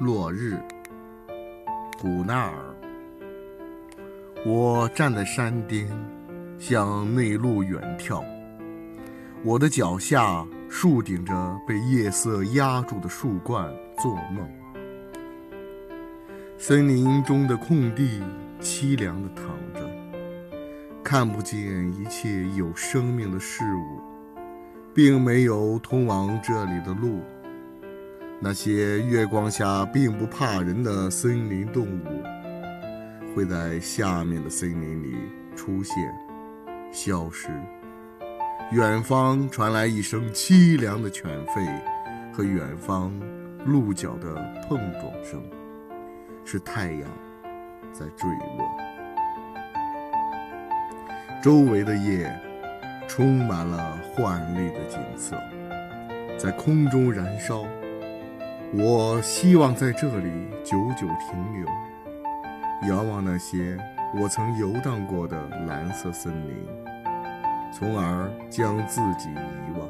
落日，古纳尔。我站在山巅，向内陆远眺。我的脚下，树顶着被夜色压住的树冠，做梦。森林中的空地，凄凉地躺着，看不见一切有生命的事物，并没有通往这里的路。那些月光下并不怕人的森林动物，会在下面的森林里出现、消失。远方传来一声凄凉的犬吠，和远方鹿角的碰撞声，是太阳在坠落。周围的夜充满了幻丽的景色，在空中燃烧。我希望在这里久久停留，遥望那些我曾游荡过的蓝色森林，从而将自己遗忘。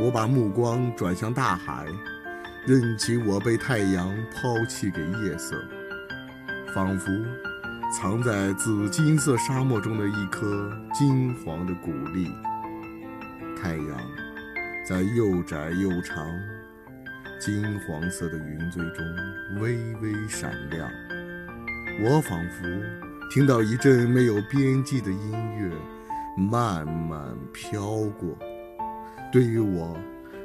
我把目光转向大海，任其我被太阳抛弃给夜色，仿佛藏在紫金色沙漠中的一颗金黄的谷粒。太阳在又窄又长。金黄色的云堆中微微闪亮，我仿佛听到一阵没有边际的音乐慢慢飘过。对于我，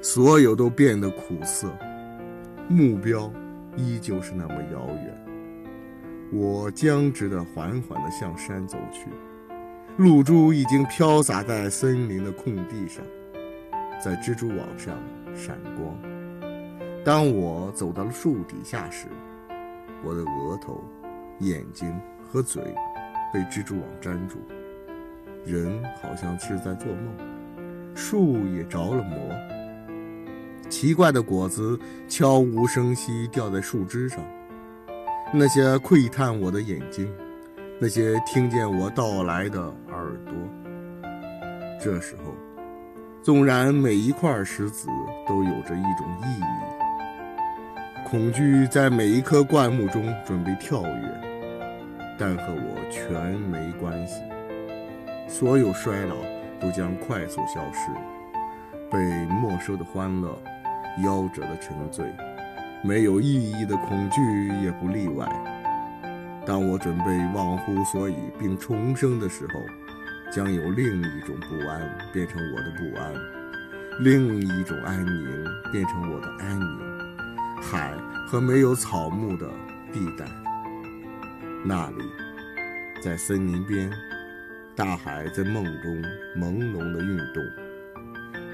所有都变得苦涩，目标依旧是那么遥远。我僵直地缓缓地向山走去，露珠已经飘洒在森林的空地上，在蜘蛛网上闪光。当我走到了树底下时，我的额头、眼睛和嘴被蜘蛛网粘住，人好像是在做梦，树也着了魔。奇怪的果子悄无声息掉在树枝上，那些窥探我的眼睛，那些听见我到来的耳朵。这时候，纵然每一块石子都有着一种意义。恐惧在每一棵灌木中准备跳跃，但和我全没关系。所有衰老都将快速消失，被没收的欢乐，夭折的沉醉，没有意义的恐惧也不例外。当我准备忘乎所以并重生的时候，将有另一种不安变成我的不安，另一种安宁变成我的安宁。海和没有草木的地带，那里，在森林边，大海在梦中朦胧的运动，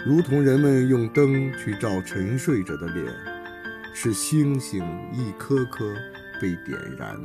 如同人们用灯去照沉睡者的脸，是星星一颗颗被点燃。